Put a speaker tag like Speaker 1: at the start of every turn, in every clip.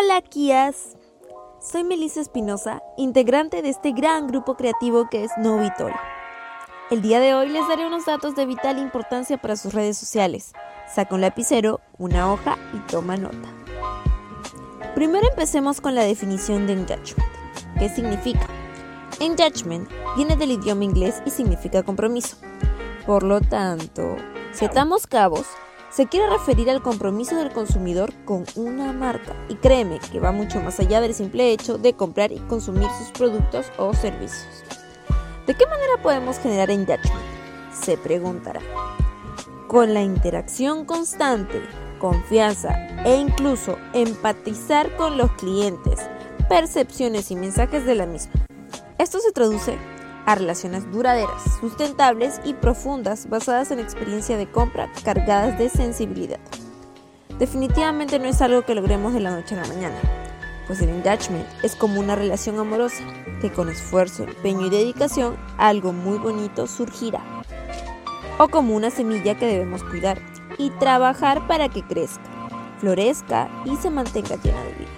Speaker 1: Hola Kias, soy Melissa Espinosa, integrante de este gran grupo creativo que es Novitol. El día de hoy les daré unos datos de vital importancia para sus redes sociales. Saca un lapicero, una hoja y toma nota. Primero empecemos con la definición de engagement. ¿Qué significa? Engagement viene del idioma inglés y significa compromiso. Por lo tanto, si atamos cabos, se quiere referir al compromiso del consumidor con una marca y créeme que va mucho más allá del simple hecho de comprar y consumir sus productos o servicios. ¿De qué manera podemos generar engagement? Se preguntará. Con la interacción constante, confianza e incluso empatizar con los clientes, percepciones y mensajes de la misma. Esto se traduce a relaciones duraderas, sustentables y profundas basadas en experiencia de compra cargadas de sensibilidad. Definitivamente no es algo que logremos de la noche a la mañana, pues el engagement es como una relación amorosa que con esfuerzo, empeño y dedicación algo muy bonito surgirá. O como una semilla que debemos cuidar y trabajar para que crezca, florezca y se mantenga llena de vida.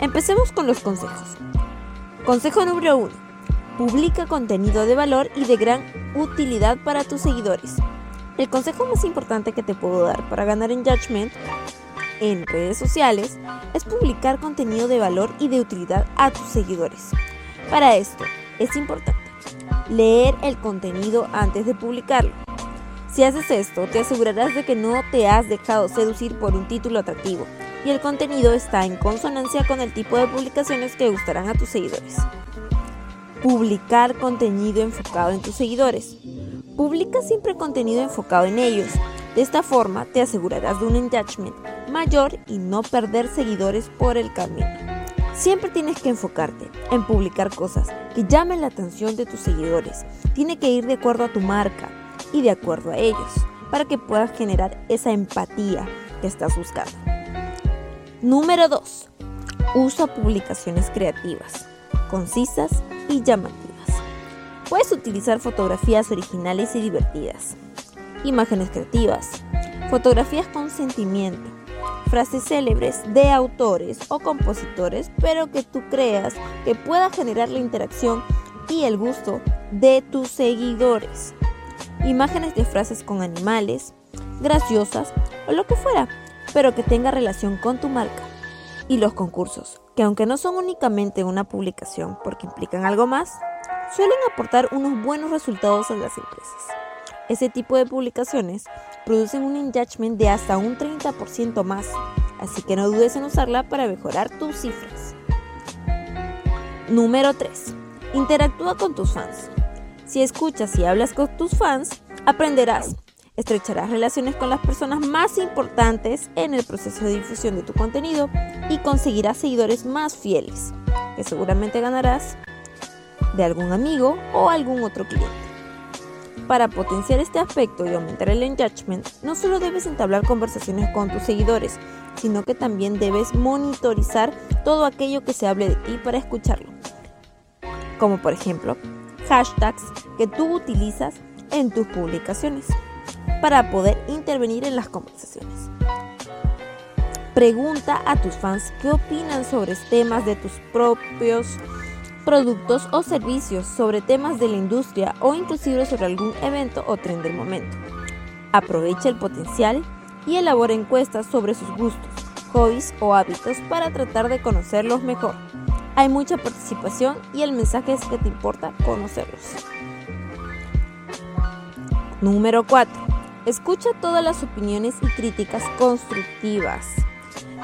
Speaker 1: Empecemos con los consejos. Consejo número 1 Publica contenido de valor y de gran utilidad para tus seguidores. El consejo más importante que te puedo dar para ganar engagement en redes sociales es publicar contenido de valor y de utilidad a tus seguidores. Para esto es importante leer el contenido antes de publicarlo. Si haces esto, te asegurarás de que no te has dejado seducir por un título atractivo y el contenido está en consonancia con el tipo de publicaciones que gustarán a tus seguidores. Publicar contenido enfocado en tus seguidores. Publica siempre contenido enfocado en ellos. De esta forma te asegurarás de un engagement mayor y no perder seguidores por el camino. Siempre tienes que enfocarte en publicar cosas que llamen la atención de tus seguidores. Tiene que ir de acuerdo a tu marca y de acuerdo a ellos para que puedas generar esa empatía que estás buscando. Número 2. Usa publicaciones creativas, concisas y llamativas. Puedes utilizar fotografías originales y divertidas, imágenes creativas, fotografías con sentimiento, frases célebres de autores o compositores, pero que tú creas que pueda generar la interacción y el gusto de tus seguidores. Imágenes de frases con animales, graciosas o lo que fuera, pero que tenga relación con tu marca. Y los concursos, que aunque no son únicamente una publicación porque implican algo más, suelen aportar unos buenos resultados a las empresas. Ese tipo de publicaciones producen un engagement de hasta un 30% más, así que no dudes en usarla para mejorar tus cifras. Número 3. Interactúa con tus fans. Si escuchas y hablas con tus fans, aprenderás estrecharás relaciones con las personas más importantes en el proceso de difusión de tu contenido y conseguirás seguidores más fieles, que seguramente ganarás de algún amigo o algún otro cliente. Para potenciar este aspecto y aumentar el engagement, no solo debes entablar conversaciones con tus seguidores, sino que también debes monitorizar todo aquello que se hable de ti para escucharlo. Como por ejemplo, hashtags que tú utilizas en tus publicaciones para poder intervenir en las conversaciones. Pregunta a tus fans qué opinan sobre temas de tus propios productos o servicios, sobre temas de la industria o inclusive sobre algún evento o tren del momento. Aprovecha el potencial y elabora encuestas sobre sus gustos, hobbies o hábitos para tratar de conocerlos mejor. Hay mucha participación y el mensaje es que te importa conocerlos. Número 4. Escucha todas las opiniones y críticas constructivas.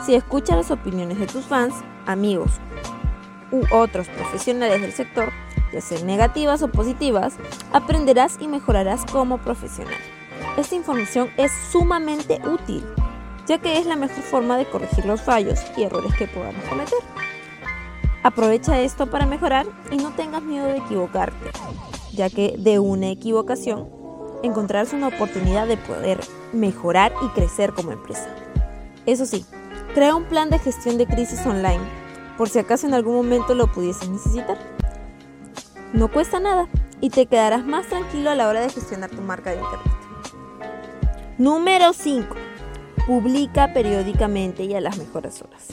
Speaker 1: Si escuchas las opiniones de tus fans, amigos u otros profesionales del sector, ya sean negativas o positivas, aprenderás y mejorarás como profesional. Esta información es sumamente útil, ya que es la mejor forma de corregir los fallos y errores que podamos cometer. Aprovecha esto para mejorar y no tengas miedo de equivocarte, ya que de una equivocación encontrarse una oportunidad de poder mejorar y crecer como empresa. Eso sí, crea un plan de gestión de crisis online, por si acaso en algún momento lo pudieses necesitar. No cuesta nada y te quedarás más tranquilo a la hora de gestionar tu marca de internet. Número 5. Publica periódicamente y a las mejores horas.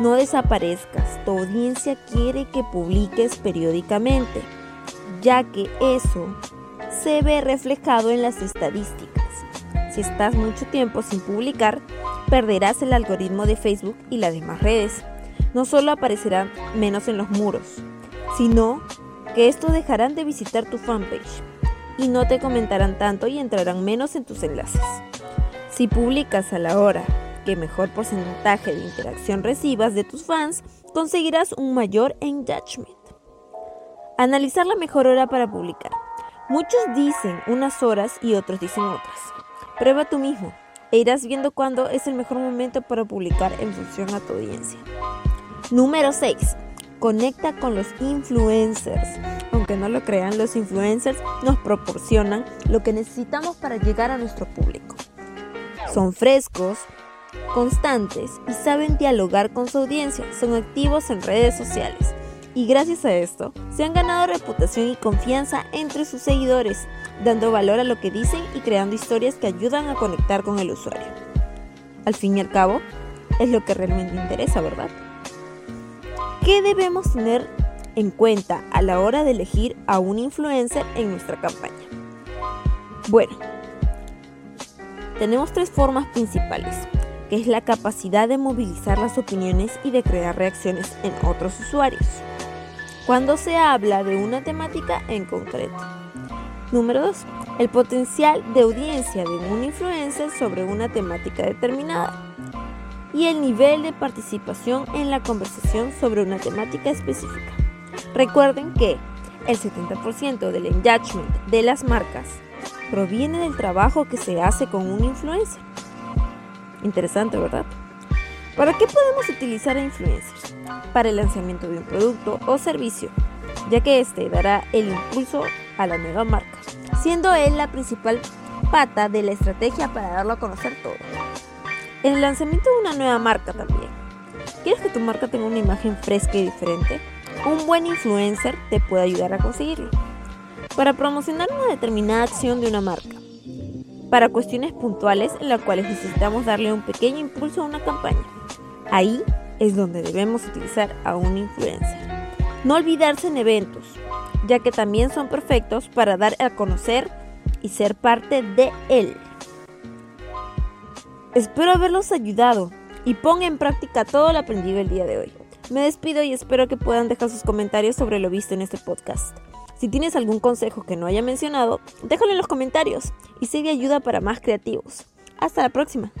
Speaker 1: No desaparezcas, tu audiencia quiere que publiques periódicamente, ya que eso se ve reflejado en las estadísticas. Si estás mucho tiempo sin publicar, perderás el algoritmo de Facebook y las demás redes. No solo aparecerán menos en los muros, sino que estos dejarán de visitar tu fanpage y no te comentarán tanto y entrarán menos en tus enlaces. Si publicas a la hora que mejor porcentaje de interacción recibas de tus fans, conseguirás un mayor engagement. Analizar la mejor hora para publicar. Muchos dicen unas horas y otros dicen otras. Prueba tú mismo e irás viendo cuándo es el mejor momento para publicar en función a tu audiencia. Número 6. Conecta con los influencers. Aunque no lo crean, los influencers nos proporcionan lo que necesitamos para llegar a nuestro público. Son frescos, constantes y saben dialogar con su audiencia. Son activos en redes sociales. Y gracias a esto, se han ganado reputación y confianza entre sus seguidores, dando valor a lo que dicen y creando historias que ayudan a conectar con el usuario. Al fin y al cabo, es lo que realmente interesa, ¿verdad? ¿Qué debemos tener en cuenta a la hora de elegir a un influencer en nuestra campaña? Bueno, tenemos tres formas principales, que es la capacidad de movilizar las opiniones y de crear reacciones en otros usuarios. Cuando se habla de una temática en concreto. Número 2. El potencial de audiencia de un influencer sobre una temática determinada y el nivel de participación en la conversación sobre una temática específica. Recuerden que el 70% del engagement de las marcas proviene del trabajo que se hace con un influencer. Interesante, ¿verdad? ¿Para qué podemos utilizar a influencers? Para el lanzamiento de un producto o servicio, ya que este dará el impulso a la nueva marca, siendo él la principal pata de la estrategia para darlo a conocer todo. El lanzamiento de una nueva marca también. ¿Quieres que tu marca tenga una imagen fresca y diferente? Un buen influencer te puede ayudar a conseguirlo. Para promocionar una determinada acción de una marca. Para cuestiones puntuales en las cuales necesitamos darle un pequeño impulso a una campaña. Ahí es donde debemos utilizar a un influencer. No olvidarse en eventos, ya que también son perfectos para dar a conocer y ser parte de él. Espero haberlos ayudado y ponga en práctica todo lo aprendido el día de hoy. Me despido y espero que puedan dejar sus comentarios sobre lo visto en este podcast. Si tienes algún consejo que no haya mencionado, déjalo en los comentarios y sigue ayuda para más creativos. Hasta la próxima.